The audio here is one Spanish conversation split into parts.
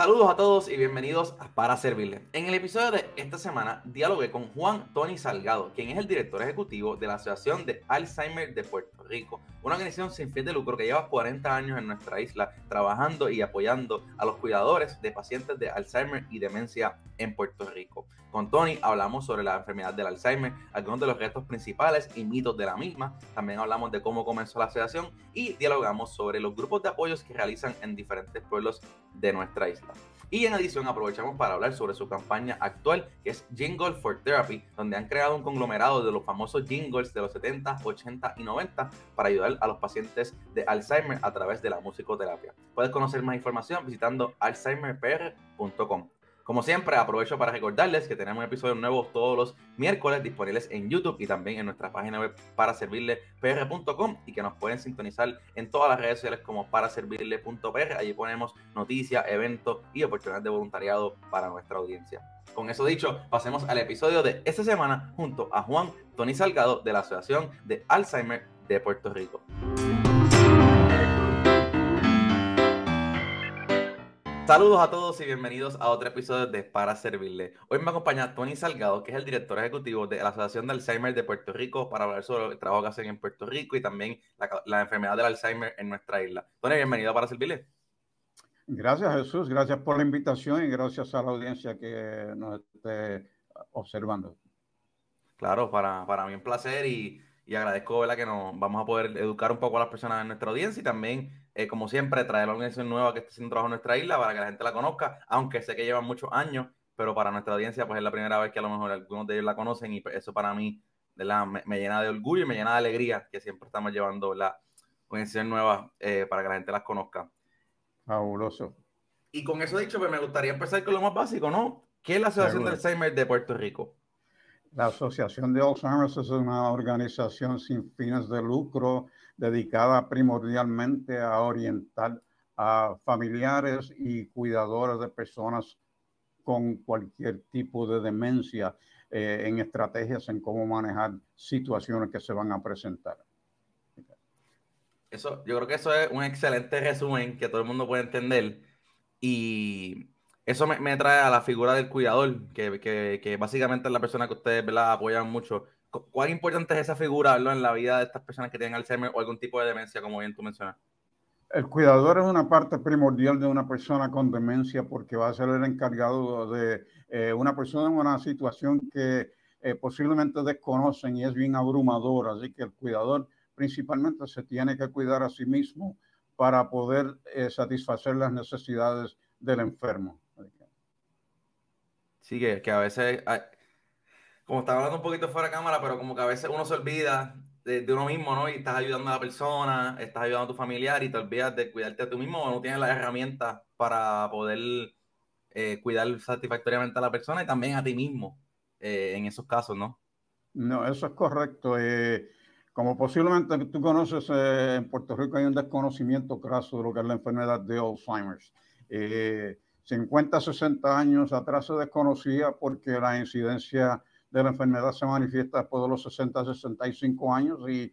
Saludos a todos y bienvenidos a Para Servirle. En el episodio de esta semana dialogué con Juan Tony Salgado, quien es el director ejecutivo de la Asociación de Alzheimer de Puerto Rico, una organización sin fin de lucro que lleva 40 años en nuestra isla trabajando y apoyando a los cuidadores de pacientes de Alzheimer y demencia en Puerto Rico. Con Tony hablamos sobre la enfermedad del Alzheimer, algunos de los retos principales y mitos de la misma. También hablamos de cómo comenzó la asociación y dialogamos sobre los grupos de apoyos que realizan en diferentes pueblos de nuestra isla. Y en adición aprovechamos para hablar sobre su campaña actual que es Jingle for Therapy, donde han creado un conglomerado de los famosos jingles de los 70, 80 y 90 para ayudar a los pacientes de Alzheimer a través de la musicoterapia. Puedes conocer más información visitando alzheimerpr.com. Como siempre, aprovecho para recordarles que tenemos episodios nuevos todos los miércoles disponibles en YouTube y también en nuestra página web para servirle pr.com y que nos pueden sintonizar en todas las redes sociales como para servirle.pr. Allí ponemos noticias, eventos y oportunidades de voluntariado para nuestra audiencia. Con eso dicho, pasemos al episodio de esta semana junto a Juan Tony Salgado de la Asociación de Alzheimer de Puerto Rico. Saludos a todos y bienvenidos a otro episodio de Para Servirle. Hoy me acompaña Tony Salgado, que es el director ejecutivo de la Asociación de Alzheimer de Puerto Rico, para hablar sobre el trabajo que hacen en Puerto Rico y también la, enfermedad del Alzheimer en nuestra isla. Tony, bienvenido Para Servirle. Gracias Jesús, gracias por la invitación y gracias a la audiencia que nos esté observando. Claro, para, para mí un placer y, y agradezco ¿verdad? que nos vamos a poder educar un poco a las personas en nuestra audiencia y también eh, como siempre, traer la organización nueva que está haciendo trabajo en nuestra isla para que la gente la conozca, aunque sé que llevan muchos años, pero para nuestra audiencia, pues es la primera vez que a lo mejor algunos de ellos la conocen y pues, eso para mí me, me, llena de orgullo y me llena de alegría que siempre estamos llevando la organización nueva eh, para que la gente las conozca. Fabuloso. Y con eso dicho, pues me gustaría empezar con lo más básico, ¿no? ¿Qué es la Asociación de Alzheimer de Puerto Rico? La Asociación de Alzheimer es una organización sin fines de lucro dedicada primordialmente a orientar a familiares y cuidadores de personas con cualquier tipo de demencia eh, en estrategias en cómo manejar situaciones que se van a presentar. Eso, yo creo que eso es un excelente resumen que todo el mundo puede entender y eso me, trae a la figura del cuidador, que, que, que, básicamente es la persona que ustedes apoyan mucho ¿Cuán importante es esa figura en la vida de estas personas que tienen Alzheimer o algún tipo de demencia, como bien tú mencionas? El cuidador es una parte primordial de una persona con demencia porque va a ser el encargado de eh, una persona en una situación que eh, posiblemente desconocen y es bien abrumadora. Así que el cuidador principalmente se tiene que cuidar a sí mismo para poder eh, satisfacer las necesidades del enfermo. Sí, que, que a veces como estaba hablando un poquito fuera de cámara, pero como que a veces uno se olvida de, uno mismo, ¿no? Y estás ayudando a la persona, estás ayudando a tu familiar y te olvidas de cuidarte a tú mismo o no tienes las herramientas para poder eh, cuidar satisfactoriamente a la persona y también a ti mismo eh, en esos casos, ¿no? No, eso es correcto. Eh, como posiblemente tú conoces, en Puerto Rico hay un desconocimiento craso de lo que es la enfermedad de Alzheimer's. 50, 60 años atrás se desconocía porque la incidencia de la enfermedad se manifiesta después de los 60, 65 años y,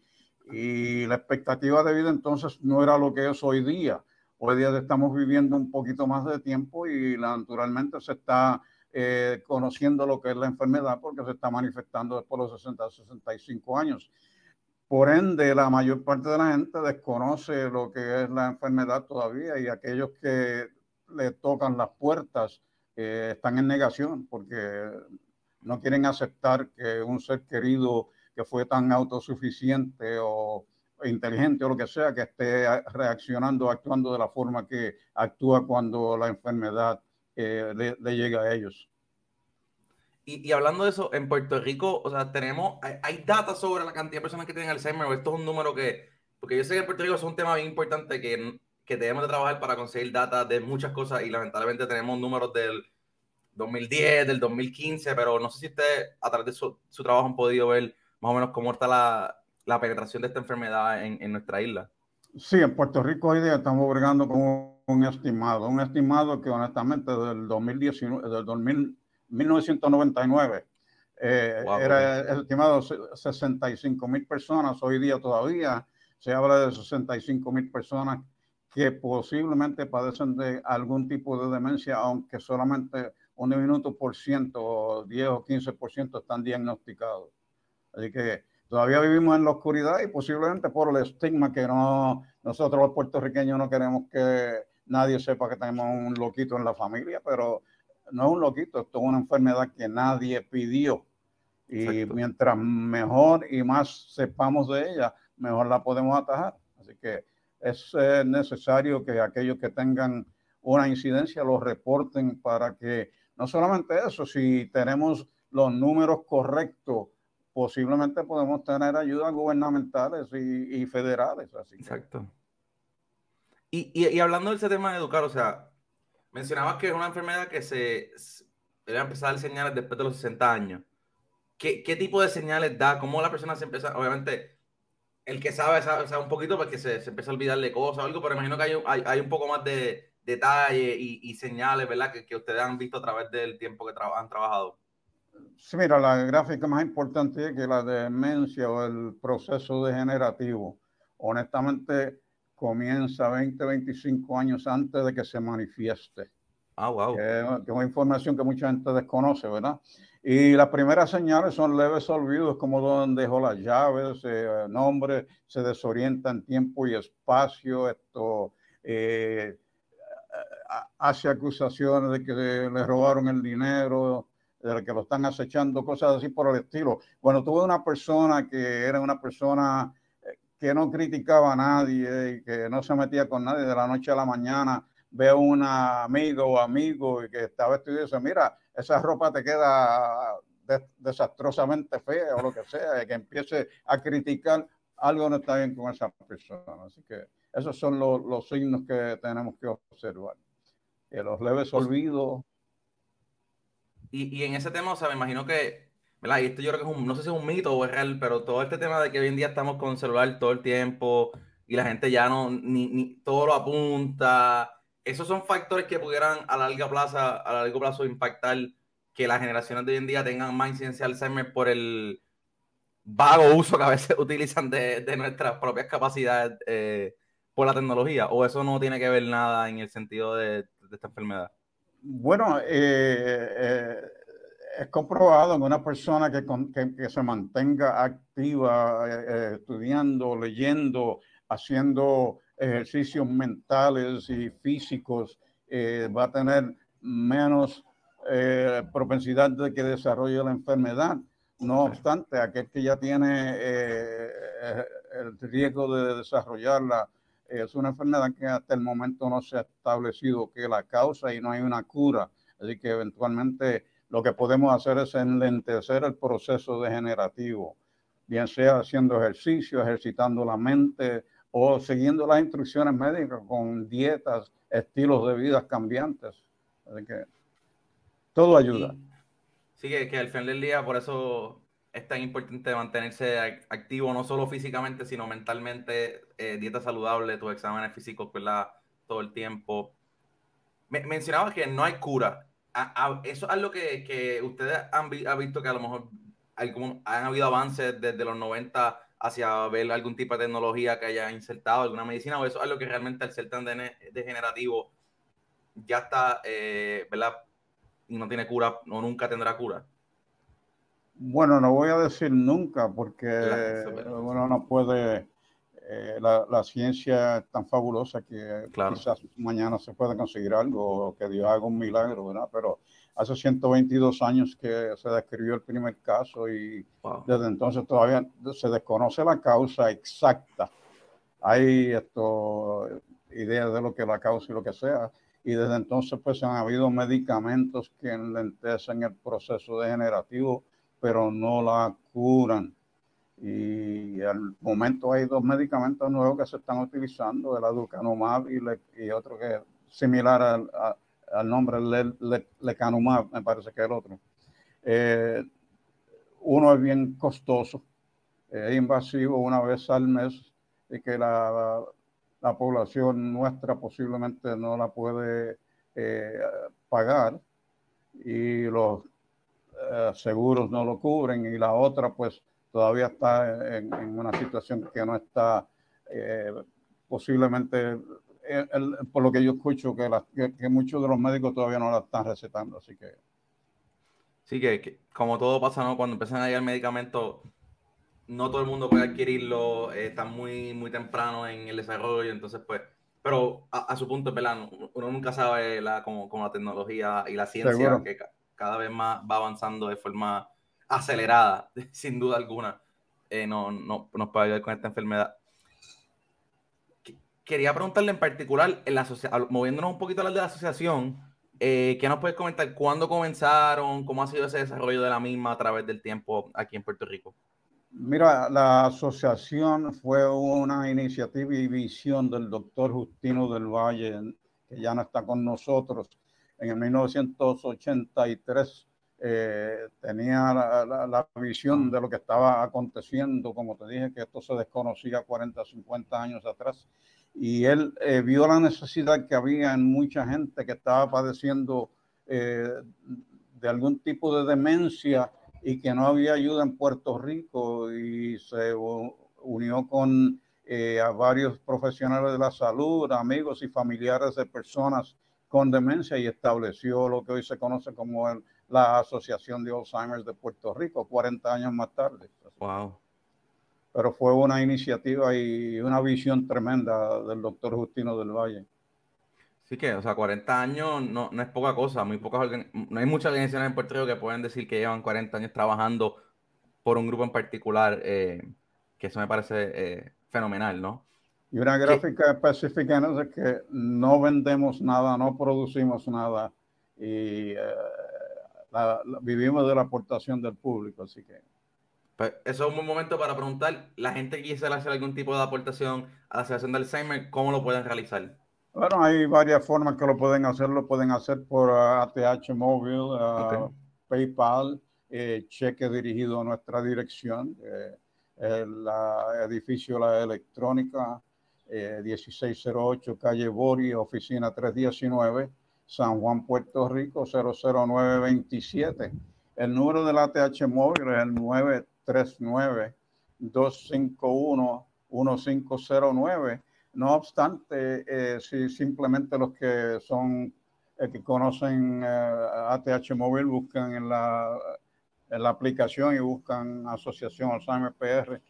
y la expectativa de vida entonces no era lo que es hoy día. Hoy día estamos viviendo un poquito más de tiempo y naturalmente se está eh, conociendo lo que es la enfermedad porque se está manifestando después de los 60, 65 años. Por ende, la mayor parte de la gente desconoce lo que es la enfermedad todavía y aquellos que le tocan las puertas eh, están en negación porque no quieren aceptar que un ser querido que fue tan autosuficiente o inteligente o lo que sea, que esté reaccionando, actuando de la forma que actúa cuando la enfermedad eh, le, llega a ellos. Y, hablando de eso, en Puerto Rico, o sea, tenemos, hay, hay sobre la cantidad de personas que tienen Alzheimer, esto es un número que, porque yo sé que en Puerto Rico es un tema bien importante que, que debemos de trabajar para conseguir datos de muchas cosas y lamentablemente tenemos números del 2010, del 2015, pero no sé si ustedes a través de su, trabajo han podido ver más o menos cómo está la, penetración de esta enfermedad en, nuestra isla. Sí, en Puerto Rico hoy día estamos bregando con un estimado, un estimado que honestamente del 2019, del 2000, 1999 eh, era estimado 65 mil personas, hoy día todavía se habla de 65 mil personas que posiblemente padecen de algún tipo de demencia, aunque solamente un minuto por ciento, 10 o 15 por ciento están diagnosticados. Así que todavía vivimos en la oscuridad y posiblemente por el estigma que no, nosotros los puertorriqueños no queremos que nadie sepa que tenemos un loquito en la familia, pero no es un loquito, esto es una enfermedad que nadie pidió. Y mientras mejor y más sepamos de ella, mejor la podemos atajar. Así que es eh, necesario que aquellos que tengan una incidencia lo reporten para que no solamente eso, si tenemos los números correctos, posiblemente podemos tener ayudas gubernamentales y, federales. Así Exacto. Y, y, hablando de ese tema de educar, o sea, mencionabas que es una enfermedad que se debe empezar a señales después de los 60 años. ¿Qué, ¿Qué, tipo de señales da? ¿Cómo la persona se empieza? Obviamente, el que sabe, sabe, un poquito porque se, se, empieza a olvidar de cosas o algo, pero imagino que hay, hay, hay un poco más de detalle y, y, señales, ¿verdad? Que, que, ustedes han visto a través del tiempo que han trabajado. Sí, mira, la gráfica más importante es que la demencia o el proceso degenerativo, honestamente, comienza 20, 25 años antes de que se manifieste. Ah, wow. Que, es una información que mucha gente desconoce, ¿verdad? Y las primeras señales son leves olvidos, como donde dejó las llaves, eh, nombre, se desorienta en tiempo y espacio, esto eh, hace acusaciones de que le robaron el dinero, de que lo están acechando, cosas así por el estilo. Bueno, tuve una persona que era una persona que no criticaba a nadie que no se metía con nadie de la noche a la mañana, ve a un amigo o amigo y que estaba vestido y dice, mira, esa ropa te queda desastrosamente fea o lo que sea, y que empiece a criticar, algo no está bien con esa persona. Así que esos son los, los signos que tenemos que observar. Y los leves pues olvidos. Y, y en ese tema, o sea, me imagino que ¿verdad? Y esto yo creo que es un, no sé si es un mito o es real, pero todo este tema de que hoy en día estamos con celular todo el tiempo y la gente ya no, ni, ni todo lo apunta, esos son factores que pudieran a largo plazo, a largo plazo impactar que las generaciones de hoy en día tengan más incidencia de Alzheimer por el vago uso que a veces utilizan de, de nuestras propias capacidades eh, por la tecnología, o eso no tiene que ver nada en el sentido de, de esta enfermedad. Bueno, eh, eh es comprobado en una persona que, que, se mantenga activa, eh, eh, estudiando, leyendo, haciendo ejercicios mentales y físicos, eh, va a tener menos propensidad de que desarrolle la enfermedad. No obstante, aquel que ya tiene el riesgo de desarrollarla, es una enfermedad que hasta el momento no se ha establecido que la causa y no hay una cura. Así que eventualmente lo que podemos hacer es enlentecer el proceso degenerativo, bien sea haciendo ejercicio, ejercitando la mente o siguiendo las instrucciones médicas con dietas, estilos de vida cambiantes. Así que todo ayuda. Sí, que, al final del día, por eso es tan importante mantenerse activo, no solo físicamente, sino mentalmente, eh, dieta saludable, tus exámenes físicos, ¿verdad? Todo el tiempo. Me, mencionabas que no hay cura eso es algo que, que ustedes han, visto que a lo mejor hay han habido avances desde los 90 hacia ver algún tipo de tecnología que haya insertado alguna medicina o eso es algo que realmente al ser tan degenerativo ya está, eh, ¿verdad? Y no tiene cura o nunca tendrá cura. Bueno, no voy a decir nunca porque uno no puede eh, la, ciencia es tan fabulosa que quizás mañana se pueda conseguir algo, que Dios haga un milagro, ¿verdad? Pero hace 122 años que se describió el primer caso y desde entonces todavía se desconoce la causa exacta. Hay esto, ideas de lo que la causa y lo que sea. Y desde entonces pues han habido medicamentos que enlentecen el proceso degenerativo, pero no la curan y al momento hay dos medicamentos nuevos que se están utilizando, el aducanumab y, y otro que es similar al, al nombre le, lecanumab, me parece que el otro. Eh, uno es bien costoso, invasivo una vez al mes y que la, la población nuestra posiblemente no la puede eh, pagar y los eh, seguros no lo cubren y la otra pues todavía está en, una situación que no está eh, posiblemente por lo que yo escucho, que, que, muchos de los médicos todavía no la están recetando, así que... Sí, que, como todo pasa, ¿no? Cuando empiezan a llegar medicamentos, no todo el mundo puede adquirirlo, eh, está muy, muy temprano en el desarrollo, entonces pues, pero a, su punto, ¿verdad? Uno nunca sabe la, como, la tecnología y la ciencia que cada vez más va avanzando de forma acelerada, sin duda alguna, eh, no, no, nos puede ayudar con esta enfermedad. Quería preguntarle en particular, en la moviéndonos un poquito a la de la asociación, eh, ¿qué nos puedes comentar? ¿Cuándo comenzaron? ¿Cómo ha sido ese desarrollo de la misma a través del tiempo aquí en Puerto Rico? Mira, la asociación fue una iniciativa y visión del doctor Justino del Valle, que ya no está con nosotros. En el 1983 eh, tenía la, visión de lo que estaba aconteciendo, como te dije, que esto se desconocía 40, 50 años atrás. Y él eh, vio la necesidad que había en mucha gente que estaba padeciendo eh, de algún tipo de demencia y que no había ayuda en Puerto Rico y se unió con eh, a varios profesionales de la salud, amigos y familiares de personas con demencia y estableció lo que hoy se conoce como la Asociación de Alzheimer de Puerto Rico, 40 años más tarde. Wow. Pero fue una iniciativa y una visión tremenda del doctor Justino del Valle. Sí que, o sea, 40 años no, no es poca cosa, muy pocas no hay muchas organizaciones en Puerto Rico que pueden decir que llevan 40 años trabajando por un grupo en particular, eh, que eso me parece eh, fenomenal, ¿no? Y una gráfica específica es que no vendemos nada, no producimos nada y eh, vivimos de la aportación del público, así que... Pues eso es un buen momento para preguntar, la gente que quisiera hacer algún tipo de aportación a la Asociación del Alzheimer, ¿cómo lo pueden realizar? Bueno, hay varias formas que lo pueden hacer. Lo pueden hacer por ATH móvil, uh, PayPal, eh, cheque dirigido a nuestra dirección, eh, el edificio La Electrónica, 1608 eh, Calle Bori, oficina 319, San Juan, Puerto Rico, 00927. El número del ATH móvil es el 939 251 1509 no obstante, eh, si simplemente los que son eh, que conocen ATH eh, móvil buscan en la, en la aplicación y buscan Asociación Alzheimer PR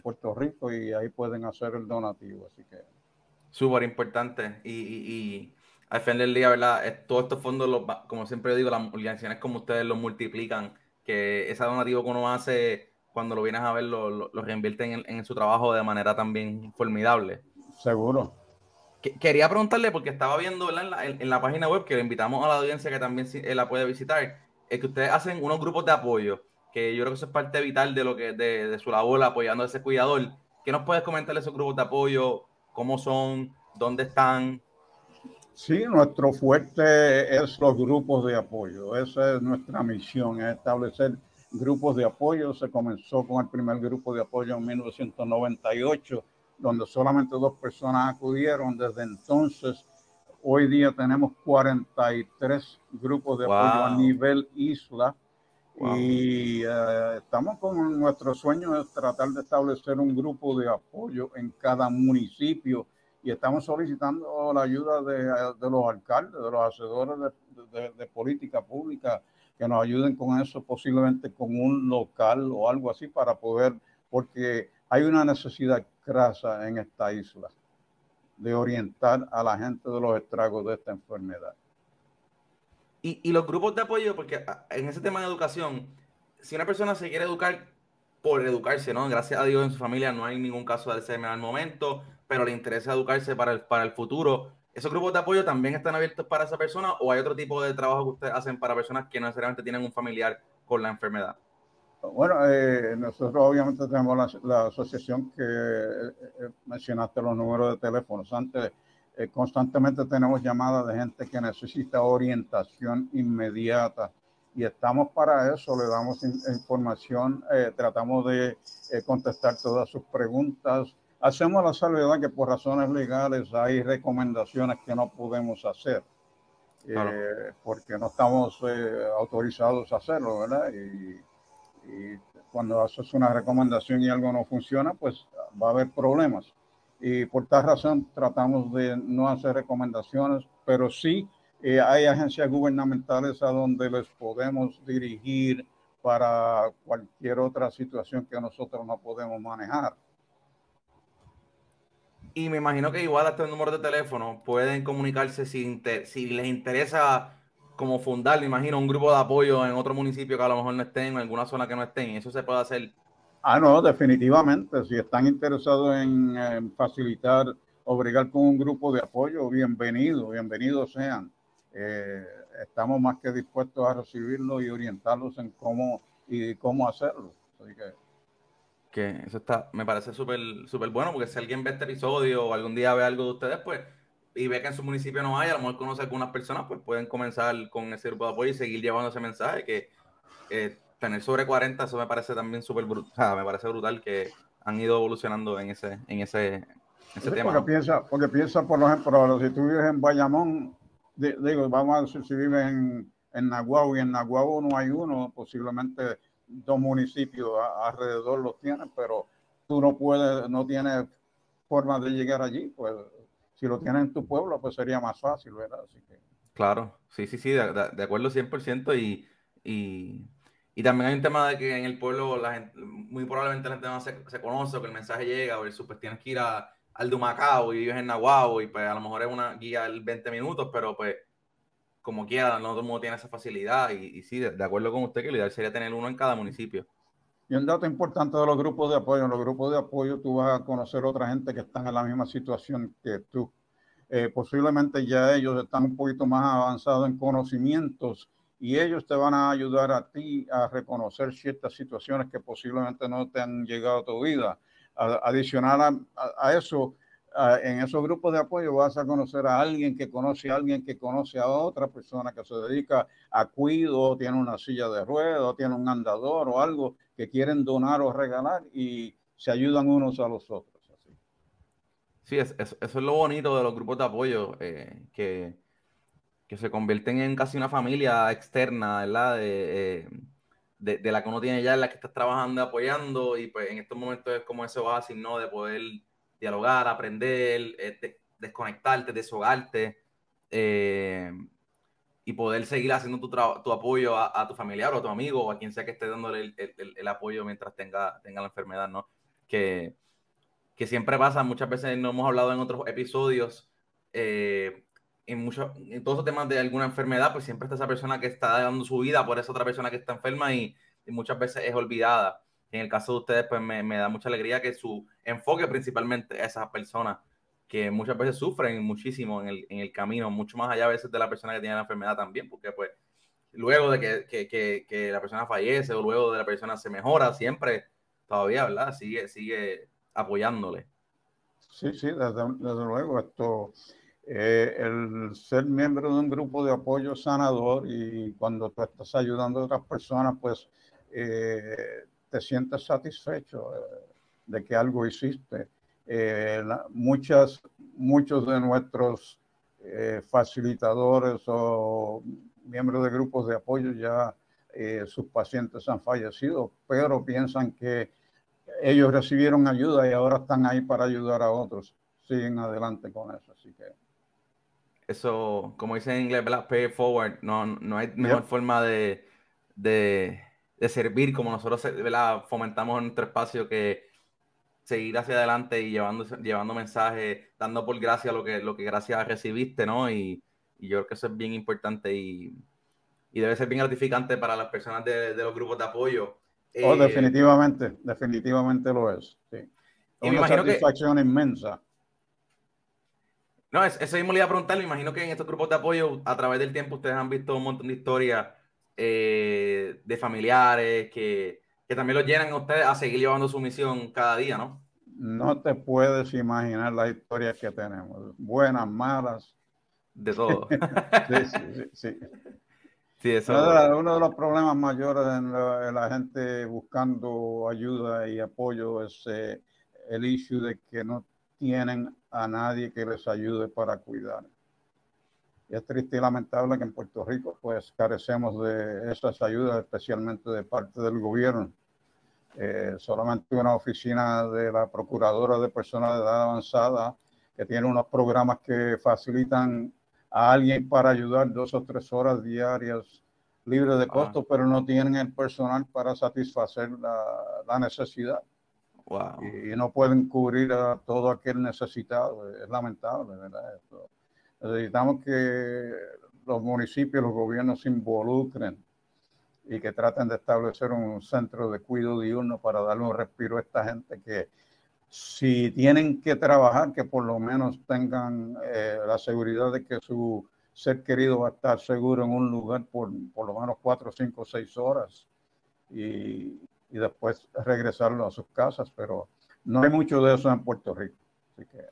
Puerto Rico y ahí pueden hacer el donativo. Así que súper importante y, y, al final del día, ¿verdad? Todos estos fondos, los, como siempre digo, las organizaciones como ustedes los multiplican, que ese donativo que uno hace cuando lo vienes a ver, lo, lo, reinvierten en, en, su trabajo de manera también formidable. Seguro. quería preguntarle, porque estaba viendo en la, en, la, página web, que le invitamos a la audiencia que también eh, la puede visitar, es que ustedes hacen unos grupos de apoyo, que yo creo que eso es parte vital de lo que de, de su labor apoyando a ese cuidador. ¿Qué nos puedes comentar de esos grupos de apoyo? ¿Cómo son? ¿Dónde están? Sí, nuestro fuerte es los grupos de apoyo. Esa es nuestra misión, es establecer grupos de apoyo. Se comenzó con el primer grupo de apoyo en 1998 donde solamente dos personas acudieron. Desde entonces, hoy día tenemos 43 grupos de apoyo a nivel isla. Y eh, estamos con nuestro sueño de tratar de establecer un grupo de apoyo en cada municipio y estamos solicitando la ayuda de, de los alcaldes, de los hacedores de, de, política pública que nos ayuden con eso, posiblemente con un local o algo así para poder, porque hay una necesidad grasa en esta isla de orientar a la gente de los estragos de esta enfermedad. Y, y, los grupos de apoyo, porque ah, en ese tema de educación, si una persona se quiere educar por educarse, ¿no? Gracias a Dios en su familia no hay ningún caso de Alzheimer al momento, pero le interesa educarse para el, para el futuro. ¿Esos grupos de apoyo también están abiertos para esa persona o hay otro tipo de trabajo que ustedes hacen para personas que no necesariamente tienen un familiar con la enfermedad? Bueno, eh, nosotros obviamente tenemos la, asociación que eh, eh, mencionaste los números de teléfonos. Antes, constantemente tenemos llamadas de gente que necesita orientación inmediata y estamos para eso, le damos información, tratamos de contestar todas sus preguntas. Hacemos la salvedad que por razones legales hay recomendaciones que no podemos hacer. porque no estamos autorizados a hacerlo, ¿verdad? Y, y cuando haces una recomendación y algo no funciona, pues va a haber problemas. y por tal razón tratamos de no hacer recomendaciones, pero sí eh, hay agencias gubernamentales a donde les podemos dirigir para cualquier otra situación que nosotros no podemos manejar. Y me imagino que igual hasta el número de teléfono pueden comunicarse si, si les interesa como fundar, me imagino, un grupo de apoyo en otro municipio que a lo mejor no estén, en alguna zona que no estén. Eso se puede hacer. Ah, no, definitivamente. Si están interesados en, facilitar o con un grupo de apoyo, bienvenido, bienvenidos sean. Eh, estamos más que dispuestos a recibirlo y orientarlos en cómo y cómo hacerlo. Así que que eso está, me parece súper súper bueno, porque si alguien ve este episodio o algún día ve algo de ustedes, pues, y ve que en su municipio no hay, a lo mejor conoce a algunas personas, pues pueden comenzar con ese grupo de apoyo y seguir llevando ese mensaje, que eh, tener sobre 40, eso me parece también súper brutal, me parece brutal que han ido evolucionando en ese, en ese, tema. Porque piensa, porque piensa, por ejemplo, si tú vives en Bayamón, digo, vamos a decir, si vives en, en Nahuatl y en Nahuatl no hay uno, posiblemente dos municipios alrededor los tienen, pero tú no puedes, no tienes forma de llegar allí, pues si lo tienes en tu pueblo, pues sería más fácil, ¿verdad? Así que... Claro, sí, sí, sí, de, acuerdo 100% y, y, y, también hay un tema de que en el pueblo la gente, muy probablemente la gente no se, se conoce o que el mensaje llega, o pues tienes que ir a, al Dumacao y vives en Nahuatl y pues a lo mejor es una guía de 20 minutos, pero pues como quiera, no todo el mundo tiene esa facilidad y, y sí, de, acuerdo con usted que lo ideal sería tener uno en cada municipio. Y un dato importante de los grupos de apoyo, en los grupos de apoyo tú vas a conocer otra gente que están en la misma situación que tú. Eh, posiblemente ya ellos están un poquito más avanzados en conocimientos y ellos te van a ayudar a ti a reconocer ciertas situaciones que posiblemente no te han llegado a tu vida. adicional a eso, en esos grupos de apoyo vas a conocer a alguien que conoce a alguien que conoce a otra persona que se dedica a cuido, tiene una silla de ruedas, tiene un andador o algo que quieren donar o regalar y se ayudan unos a los otros. Así. Sí, eso es lo bonito de los grupos de apoyo, eh, que, que se convierten en casi una familia externa, ¿verdad? De, eh, de, de, la que uno tiene ya, en la que estás trabajando apoyando, y pues en estos momentos es como ese oasis, ¿no? De poder dialogar, aprender, eh, desconectarte, deshogarte eh, y poder seguir haciendo tu, tu apoyo a, tu familiar o a tu amigo o a quien sea que esté dándole el, apoyo mientras tenga, tenga la enfermedad, ¿no? Que, que siempre pasa, muchas veces no hemos hablado en otros episodios, eh, en, muchos, en todos los temas de alguna enfermedad, pues siempre está esa persona que está dando su vida por esa otra persona que está enferma y, y muchas veces es olvidada. En el caso de ustedes, pues me, me, da mucha alegría que su enfoque principalmente a esas personas que muchas veces sufren muchísimo en el, en el, camino, mucho más allá a veces de la persona que tiene la enfermedad también, porque pues luego de que, que, que, que la persona fallece o luego de la persona se mejora, siempre todavía, ¿verdad? Sigue, sigue apoyándole. Sí, sí, desde, luego. Esto, eh, el ser miembro de un grupo de apoyo sanador y cuando tú estás ayudando a otras personas, pues eh, te sientes satisfecho eh, de que algo hiciste. Eh, muchas, muchos de nuestros eh, facilitadores o miembros de grupos de apoyo ya sus pacientes han fallecido, pero piensan que ellos recibieron ayuda y ahora están ahí para ayudar a otros. Siguen adelante con eso, así que eso, como dice en inglés, pay forward, no, no hay mejor forma de, de, de servir como nosotros fomentamos en nuestro espacio que seguir hacia adelante y llevando, llevando mensajes, dando por gracia lo que, lo que gracias recibiste, ¿no? Y, y yo creo que eso es bien importante y, y debe ser bien gratificante para las personas de, de los grupos de apoyo. Oh, eh, definitivamente, definitivamente lo es. Sí. Y Una satisfacción inmensa. No, eso mismo le iba a preguntar, me imagino que en estos grupos de apoyo, a través del tiempo, ustedes han visto un montón de historias eh, de familiares que, que también los llenan a ustedes a seguir llevando su misión cada día, ¿no? No te puedes imaginar las historias que tenemos, buenas, malas. De todo. sí, sí, sí. sí. eso... uno, de, los problemas mayores en la, gente buscando ayuda y apoyo es eh, el issue de que no tienen a nadie que les ayude para cuidar. Y es triste y lamentable que en Puerto Rico pues carecemos de esas ayudas, especialmente de parte del gobierno. Eh, solamente una oficina de la Procuradora de Personas de Edad Avanzada que tiene unos programas que facilitan a alguien para ayudar dos o tres horas diarias libres de costo, pero no tienen el personal para satisfacer la, necesidad. Y, no pueden cubrir a todo aquel necesitado. Es lamentable, ¿verdad? Necesitamos que los municipios, los gobiernos se involucren y que traten de establecer un centro de cuidado diurno para darle un respiro a esta gente que si tienen que trabajar, que por lo menos tengan eh, la seguridad de que su ser querido va a estar seguro en un lugar por, por lo menos cuatro, cinco, seis horas y, y, después regresarlo a sus casas, pero no hay mucho de eso en Puerto Rico. Así que...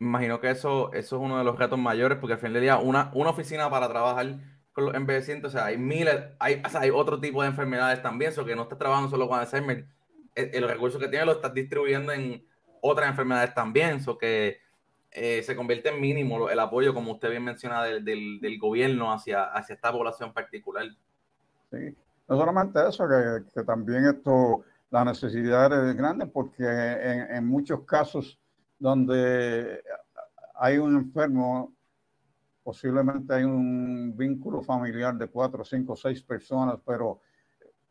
imagino que eso, eso es uno de los retos mayores, porque al fin del día, una, una oficina para trabajar con los envejecientes, o sea, hay miles, hay, o sea, hay otro tipo de enfermedades también, eso que no estás trabajando solo con Alzheimer, el, el recurso que tienes lo estás distribuyendo en otras enfermedades también, eso que eh, se convierte en mínimo el apoyo, como usted bien menciona, del, del, gobierno hacia, hacia esta población particular. Sí, no solamente eso, que, que también esto, la necesidad es grande, porque en, en, muchos casos donde hay un enfermo, posiblemente hay un vínculo familiar de cuatro, cinco, seis personas, pero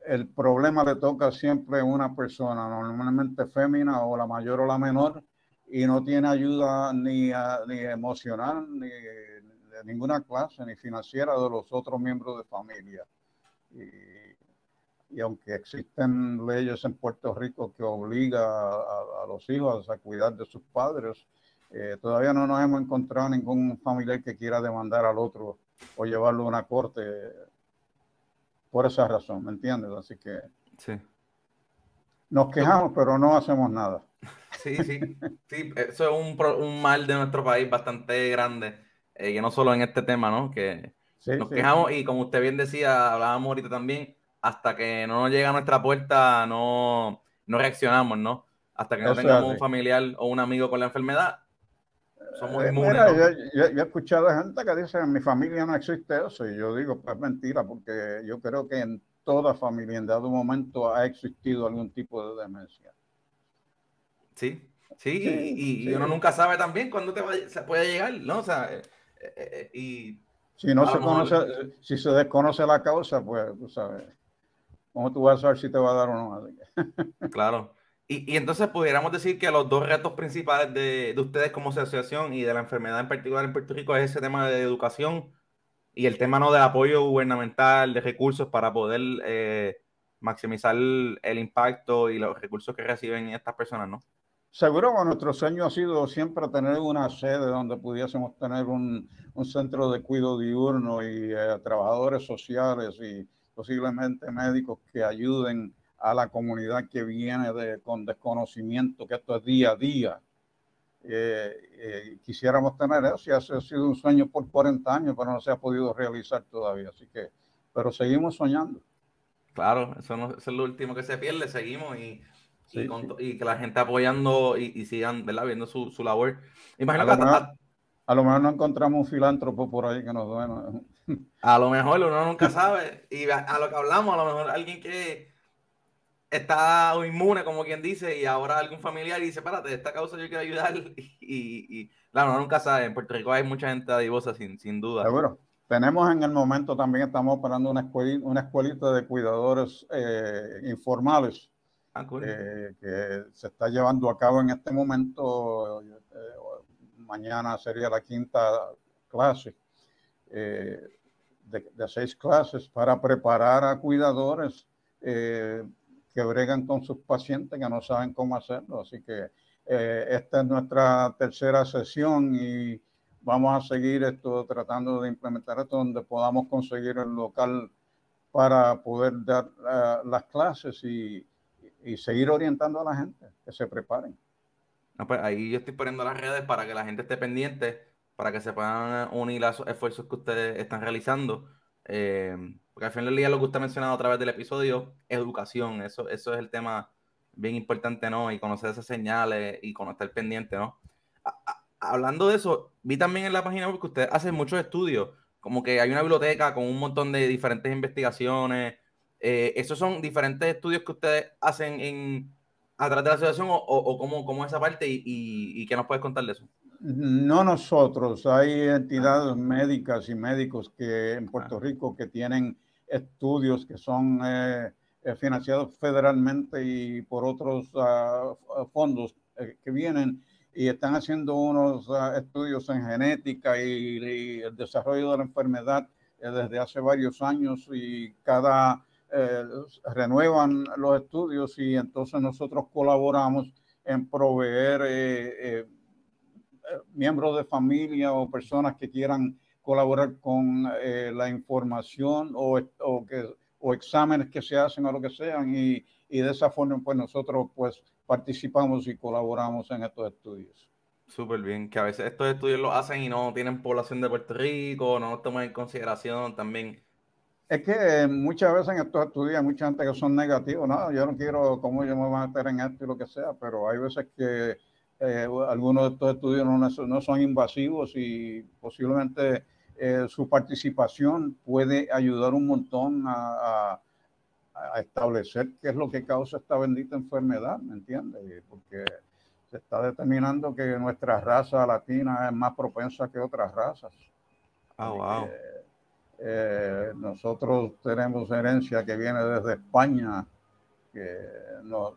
el problema le toca siempre a una persona, normalmente fémina o la mayor o la menor, y no tiene ayuda ni, ni emocional, ni de ninguna clase, ni financiera de los otros miembros de familia. Y, y aunque existen leyes en Puerto Rico que obligan a, los hijos a cuidar de sus padres, eh, todavía no nos hemos encontrado ningún familiar que quiera demandar al otro o llevarlo a una corte por esa razón, ¿me entiendes? Así que sí. nos quejamos, pero no hacemos nada. Sí, sí, sí, eso es un, un mal de nuestro país bastante grande, eh, que no solo en este tema, ¿no? Que nos quejamos y como usted bien decía, hablábamos ahorita también, hasta que no nos llega a nuestra puerta no, no reaccionamos, ¿no? Hasta que no tengamos un familiar o un amigo con la enfermedad, somos eh, inmunes. yo, he escuchado gente que dice, en mi familia no existe eso, y yo digo, pues mentira, porque yo creo que en toda familia en dado momento ha existido algún tipo de demencia. Sí, sí, y, uno nunca sabe también cuándo te se puede llegar, ¿no? O sea, eh, eh, eh, y... Si no se conoce, si se desconoce la causa, pues tú sabes, ¿cómo tú vas a saber si te va a dar o no? claro. Y, y, entonces pudiéramos decir que los dos retos principales de, de, ustedes como asociación y de la enfermedad en particular en Puerto Rico es ese tema de educación y el tema no de apoyo gubernamental, de recursos para poder maximizar el impacto y los recursos que reciben estas personas, ¿no? Seguro que nuestro sueño ha sido siempre tener una sede donde pudiésemos tener un, un centro de cuidado diurno y eh, trabajadores sociales y posiblemente médicos que ayuden a la comunidad que viene de, con desconocimiento, que esto es día a día. Eh, eh, quisiéramos tener eso y ha sido un sueño por 40 años, pero no se ha podido realizar todavía. Así que, pero seguimos soñando. Claro, eso, no, eso es lo último que se pierde, seguimos y y, que la gente apoyando y, sigan ¿verdad? viendo su, su labor. Imagino a, que lo mejor, a lo mejor no encontramos un filántropo por ahí que nos duena. A lo mejor uno nunca sabe. Y a, lo que hablamos, a lo mejor alguien que está inmune, como quien dice, y ahora algún familiar dice, espérate, esta causa yo quiero ayudar. Y, y claro, uno nunca sabe. En Puerto Rico hay mucha gente adivosa, sin, sin duda. Seguro. Tenemos en el momento también, estamos operando una escuelita, una escuelita de cuidadores eh, informales Ah, eh, que se está llevando a cabo en este momento. Eh, mañana sería la quinta clase eh, de, seis clases para preparar a cuidadores que bregan con sus pacientes que no saben cómo hacerlo. Así que esta es nuestra tercera sesión y vamos a seguir esto tratando de implementar esto donde podamos conseguir el local para poder dar las clases y y seguir orientando a la gente, que se preparen. pues ahí yo estoy poniendo las redes para que la gente esté pendiente, para que se puedan unir a esos esfuerzos que ustedes están realizando. Eh, porque al final del día lo que usted ha mencionado a través del episodio, educación, eso, eso es el tema bien importante, ¿no? Y conocer esas señales y conocer pendiente, ¿no? hablando de eso, vi también en la página web que usted hace muchos estudios, como que hay una biblioteca con un montón de diferentes investigaciones, Eh, ¿Esos son diferentes estudios que ustedes hacen en, a través de la asociación o, o, cómo, cómo, esa parte y, y, qué nos puedes contar de eso? No nosotros, hay entidades médicas y médicos que en Puerto ah. Rico que tienen estudios que son eh, eh, financiados federalmente y por otros uh, fondos eh, que vienen y están haciendo unos uh, estudios en genética y, y, el desarrollo de la enfermedad desde hace varios años y cada eh, renuevan los estudios y entonces nosotros colaboramos en proveer miembros de familia o personas que quieran colaborar con la información o, o, que, o exámenes que se hacen o lo que sean y, y de esa forma pues nosotros pues participamos y colaboramos en estos estudios. Súper bien, que a veces estos estudios los hacen y no tienen población de Puerto Rico, no los toman en consideración también es que muchas veces en estos estudios hay mucha gente que son negativos, no, yo no quiero, cómo yo me voy a meter en esto y lo que sea, pero hay veces que eh, algunos de estos estudios no, no, son invasivos y posiblemente eh, su participación puede ayudar un montón a, a, establecer qué es lo que causa esta bendita enfermedad, ¿me entiendes? Porque se está determinando que nuestra raza latina es más propensa que otras razas. Ah, wow. Eh, nosotros tenemos herencia que viene desde España, que nos,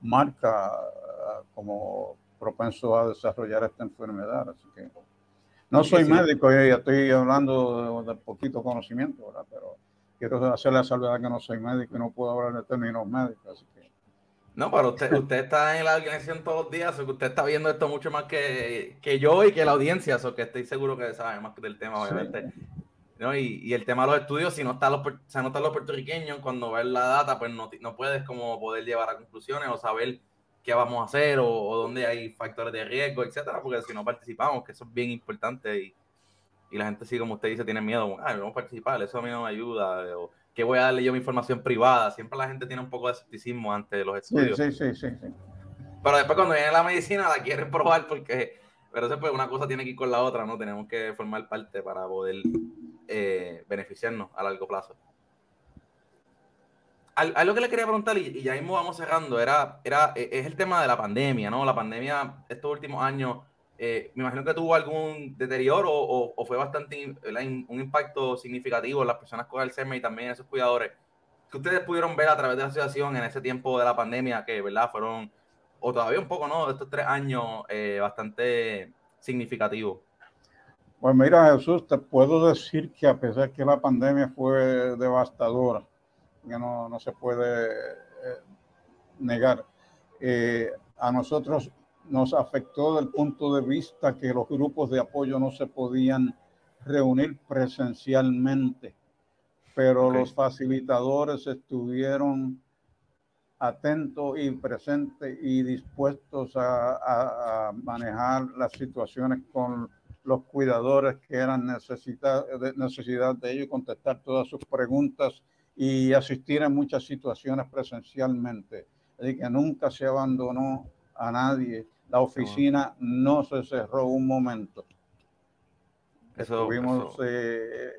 marca ah, como propenso a desarrollar esta enfermedad. Así que no soy médico y estoy hablando de, poquito conocimiento, ¿verdad? pero quiero hacerle la salvedad que no soy médico y no puedo hablar de términos médicos. Así que... No, pero usted, usted está en la organización todos los días, o que usted está viendo esto mucho más que, que yo y que la audiencia, o que estoy seguro que sabe más del tema, obviamente. Y, el tema de los estudios, si no están los, no los puertorriqueños, cuando ven la data, pues no, no, puedes como poder llevar a conclusiones o saber qué vamos a hacer o, dónde hay factores de riesgo, etcétera, porque si no participamos, que eso es bien importante y, y la gente sí, como usted dice, tiene miedo, ah, vamos a participar, eso a mí no me ayuda, o que voy a darle yo mi información privada, siempre la gente tiene un poco de escepticismo ante los estudios. Sí, sí, sí, sí. Pero después cuando viene la medicina la quieren probar porque, pero eso pues una cosa tiene que ir con la otra, ¿no? Tenemos que formar parte para poder eh, beneficiarnos a largo plazo. Algo que le quería preguntar, y, ya mismo vamos cerrando, era, era, e, es el tema de la pandemia, ¿no? La pandemia estos últimos años, eh, me imagino que tuvo algún deterioro o, fue bastante un impacto significativo en las personas con Alzheimer y también en esos cuidadores que ustedes pudieron ver a través de la asociación en ese tiempo de la pandemia, que, ¿verdad? Fueron, o todavía un poco, ¿no? Estos tres años eh, bastante significativos. Pues mira, Jesús, te puedo decir que a pesar que la pandemia fue devastadora, que no, no se puede eh, negar, eh, a nosotros nos afectó desde el punto de vista que los grupos de apoyo no se podían reunir presencialmente, pero los facilitadores estuvieron atentos y presentes y dispuestos a, a manejar las situaciones con los cuidadores que eran necesidad de, necesidad de ellos, contestar todas sus preguntas y asistir en muchas situaciones presencialmente. Es que nunca se abandonó a nadie. La oficina no se cerró un momento. Eso, Estuvimos eh, eh,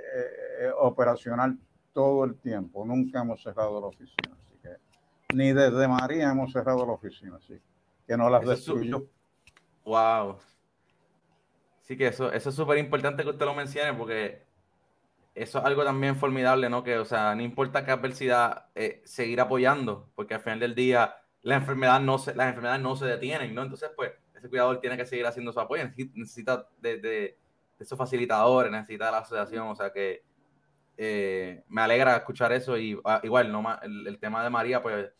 eh, operacional todo el tiempo. Nunca hemos cerrado la oficina. Así que ni desde María hemos cerrado la oficina. Así que no las destruyó. Wow. Sí, que eso, eso es súper importante que usted lo mencione porque eso es algo también formidable, ¿no? Que, o sea, no importa qué adversidad, eh, seguir apoyando, porque al final del día la enfermedad no se, las enfermedades no se detienen, ¿no? Entonces, pues, ese cuidador tiene que seguir haciendo su apoyo, necesita de, de, esos facilitadores, necesita de la asociación, o sea que eh, me alegra escuchar eso y ah, igual, ¿no? El, el, tema de María, pues,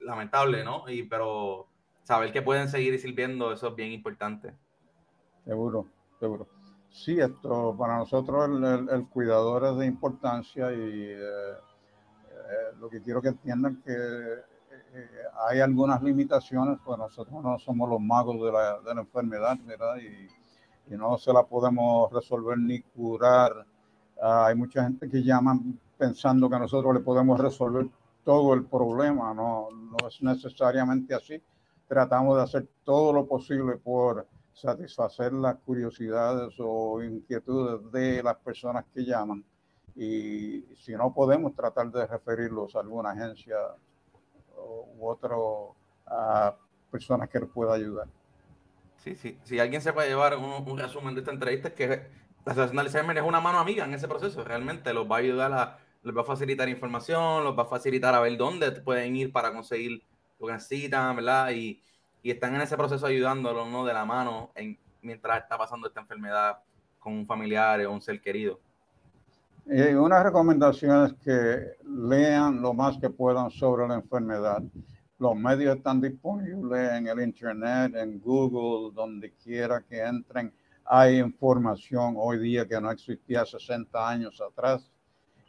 lamentable, ¿no? Y, pero saber que pueden seguir sirviendo, eso es bien importante. Seguro seguro. Sí, esto para nosotros el, cuidador es de importancia y eh, eh, lo que quiero que entiendan que eh, hay algunas limitaciones, pues nosotros no somos los magos de la, de la enfermedad, ¿verdad? Y, y, no se la podemos resolver ni curar. Ah, hay mucha gente que llama pensando que nosotros le podemos resolver todo el problema, no, no es necesariamente así. Tratamos de hacer todo lo posible por satisfacer las curiosidades o inquietudes de las personas que llaman y si no podemos tratar de referirlos a alguna agencia u otra a personas que les pueda ayudar. Sí, sí. Si alguien se puede llevar un, resumen de esta entrevista, es que la Asociación de Alzheimer es una mano amiga en ese proceso. Realmente los va a ayudar a, les va a facilitar información, los va a facilitar a ver dónde pueden ir para conseguir lo que necesitan, ¿verdad? Y, y están en ese proceso ayudándolos, ¿no? De la mano en, mientras está pasando esta enfermedad con un familiar o un ser querido. Una recomendación es que lean lo más que puedan sobre la enfermedad. Los medios están disponibles en el Internet, en Google, donde quiera que entren. Hay información hoy día que no existía 60 años atrás.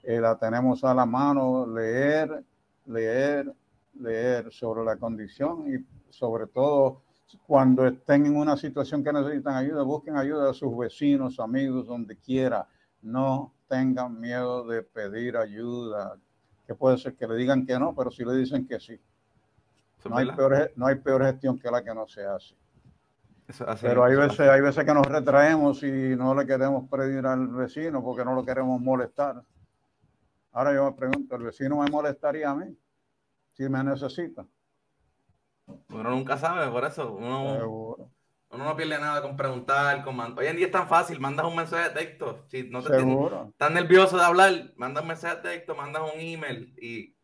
Eh, la tenemos a la mano, leer, leer, leer sobre la condición y sobre todo cuando estén en una situación que necesitan ayuda, busquen ayuda a sus vecinos, amigos, donde quiera. No tengan miedo de pedir ayuda, que puede ser que le digan que no, pero si le dicen que sí. No hay, peor, no hay peor gestión que la que no se hace. pero hay veces, hay veces que nos retraemos y no le queremos pedir al vecino porque no lo queremos molestar. Ahora yo me pregunto, ¿el vecino me molestaría a mí si me necesita? Uno nunca sabe, por eso. Uno, uno no pierde nada con preguntar, con Hoy en día es tan fácil, mandas un mensaje de texto. Si no te estás nervioso de hablar, mandas un mensaje de texto, mandas un email y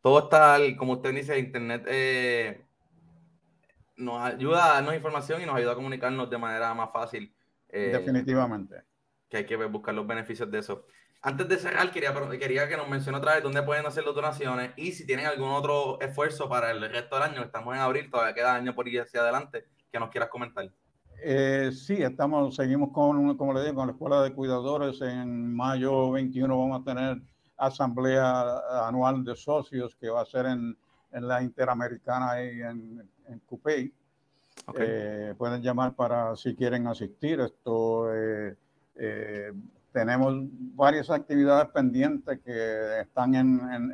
todo está, como usted dice, Internet eh, nos ayuda a darnos información y nos ayuda a comunicarnos de manera más fácil. Eh, Definitivamente. Que hay que buscar los beneficios de eso. Antes de cerrar, quería, quería que nos mencione otra vez dónde pueden hacer las donaciones y si tienen algún otro esfuerzo para el resto del año. Estamos en abril, todavía queda año por ir hacia adelante, que nos quieras comentar. Eh, sí, estamos, seguimos con, como le digo, con la Escuela de Cuidadores. En mayo 21 vamos a tener asamblea anual de socios que va a ser en, en la Interamericana y en, en Cupey. Eh, pueden llamar para si quieren asistir. Esto eh, tenemos varias actividades pendientes que están en,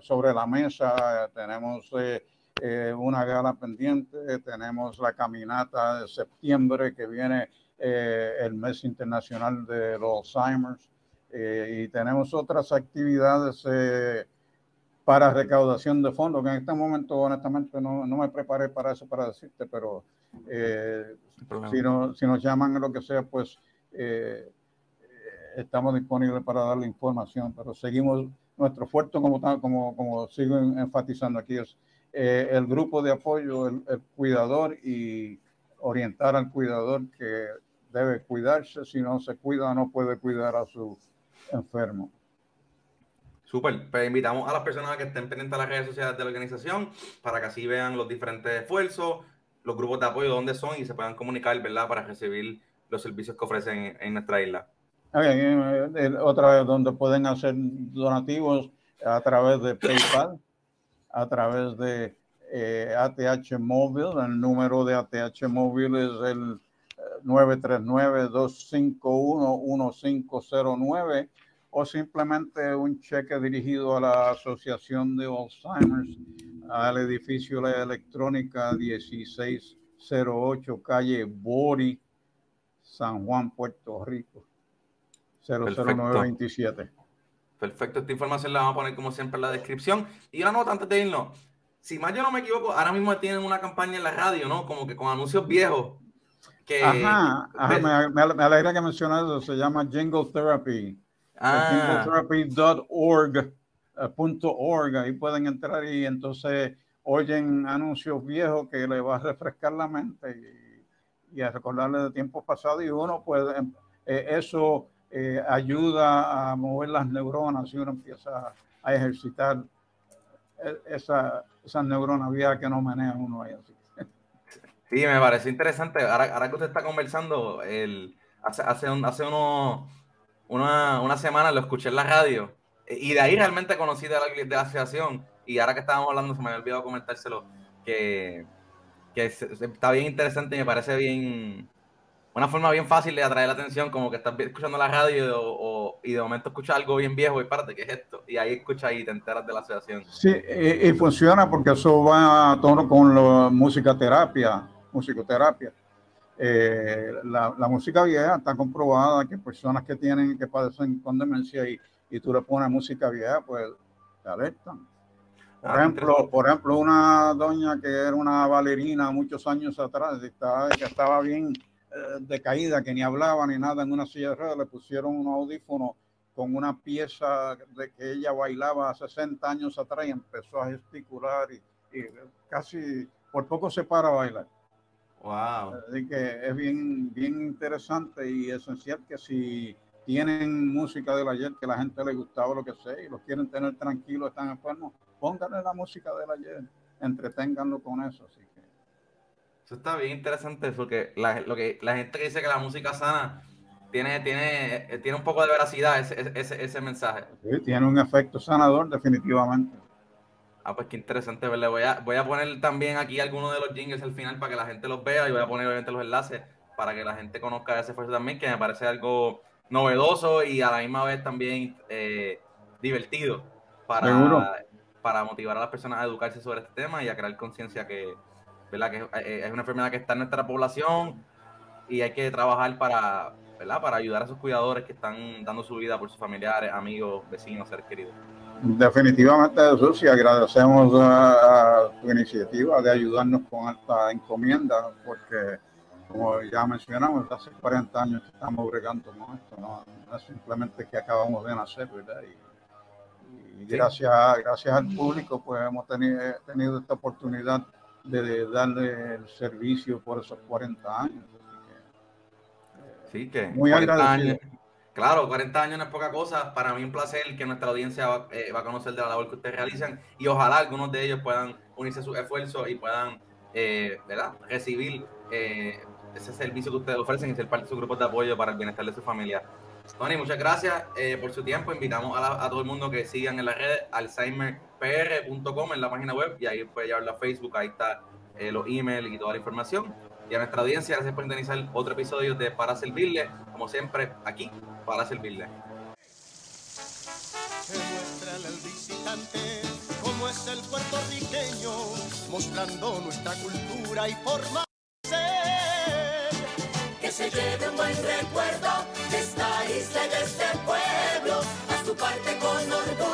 sobre la mesa. Tenemos eh, eh, una gala pendiente, tenemos la caminata de septiembre que viene eh, el mes internacional de los Alzheimer's y tenemos otras actividades para recaudación de fondos, que en este momento honestamente no, no me preparé para eso, para decirte, pero si, no, si nos llaman lo que sea, pues estamos disponibles para darle información, pero seguimos nuestro esfuerzo, como, como, como sigo enfatizando aquí, es eh, el grupo de apoyo, el, cuidador y orientar al cuidador que debe cuidarse, si no se cuida no puede cuidar a su enfermo. Súper, pues invitamos a las personas que estén pendientes de las redes sociales de la organización para que así vean los diferentes esfuerzos, los grupos de apoyo, dónde son y se puedan comunicar, ¿verdad? Para recibir los servicios que ofrecen en nuestra isla. Eh, otra vez donde pueden hacer donativos a través de PayPal, a través de ATH eh, Móvil. El número de ATH Móvil es el 939-251-1509 eh, o simplemente un cheque dirigido a la Asociación de Alzheimer's al edificio La Electrónica 1608 calle Bori, San Juan, Puerto Rico. 00927. Perfecto, esta información la vamos a poner como siempre en la descripción. Y una nota antes de irnos. Si más yo no me equivoco, ahora mismo tienen una campaña en la radio, ¿no? Como que con anuncios viejos. Que, ajá, me, alegra que mencionas eso. Se llama Jingle Therapy. Ah. Jingletherapy.org. Eh, org, ahí pueden entrar y entonces oyen anuncios viejos que les va a refrescar la mente y, a recordarle de tiempos pasados y uno eh, eso eh, ayuda a mover las neuronas y uno empieza a ejercitar e, esa, esas neuronas viejas que no maneja uno ahí. Sí, me parece interesante. Ahora, ahora que usted está conversando, el, hace, hace, hace uno, una, una, semana lo escuché en la radio y de ahí realmente conocí de la, de la asociación y ahora que estábamos hablando se me había olvidado comentárselo que, que está bien interesante y me parece bien una forma bien fácil de atraer la atención, como que estás escuchando la radio o, y de momento escuchas algo bien viejo y párate, ¿qué es esto? Y ahí escuchas y te enteras de la asociación. Sí, y, funciona porque eso va a tono con la musicoterapia, musicoterapia. eh, la, la, música vieja está comprobada que personas que tienen, que padecen con demencia y, y tú le pones música vieja, pues te alertan. Por, ah, ejemplo, por ejemplo, una doña que era una bailarina muchos años atrás, estaba, que estaba bien eh, decaída, que ni hablaba ni nada en una silla de ruedas, le pusieron un audífono con una pieza de que ella bailaba 60 años atrás y empezó a gesticular y, casi por poco se para a bailar. Wow. Así que es bien, bien interesante y esencial que si tienen música del ayer que la gente le gustaba lo que sea y los quieren tener tranquilos, están enfermos, pónganle la música del ayer, entreténganlo con eso. Así. Eso está bien interesante, eso que la, lo que la gente que dice que la música sana tiene, tiene, eh, tiene un poco de veracidad ese, ese, ese mensaje. Sí, tiene un efecto sanador, definitivamente. Ah, pues qué interesante verle. Voy a, voy a poner también aquí algunos de los jingles al final para que la gente los vea y voy a poner obviamente los enlaces para que la gente conozca ese esfuerzo también, que me parece algo novedoso y a la misma vez también eh, divertido para, para motivar a las personas a educarse sobre este tema y a crear conciencia que, ¿verdad? que eh, es una enfermedad que está en nuestra población y hay que trabajar para, ¿verdad? para ayudar a esos cuidadores que están dando su vida por sus familiares, amigos, vecinos, seres queridos. Definitivamente, Jesús, y agradecemos a, tu iniciativa de ayudarnos con esta encomienda, porque, como ya mencionamos, hace 40 años que estamos bregando con esto, no, es simplemente que acabamos de nacer, ¿verdad? Y, gracias, gracias al público, pues hemos tenido, tenido esta oportunidad de, darle el servicio por esos 40 años. sí, que muy agradecido. Claro, 40 años no es poca cosa. Para mí un placer que nuestra audiencia va, eh, a conocer de la labor que ustedes realizan y ojalá algunos de ellos puedan unirse a sus esfuerzos y puedan eh, ¿verdad? recibir eh, ese servicio que ustedes ofrecen y ser parte de su grupo de apoyo para el bienestar de su familia. Tony, muchas gracias por su tiempo. Invitamos a, todo el mundo que sigan en la red alzheimerpr.com en la página web y ahí puede llevarlo a Facebook, ahí está los emails y toda la información. Y a nuestra audiencia, gracias por iniciar otro episodio de Para Servirle, como siempre, aquí, para servirle. Demuéstrale al visitante cómo es el puertorriqueño, mostrando nuestra cultura y forma de ser. Que se lleve un buen recuerdo de esta isla y de este pueblo, a su parte con orgullo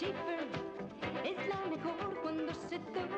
Shaper es la mejor cuando se toma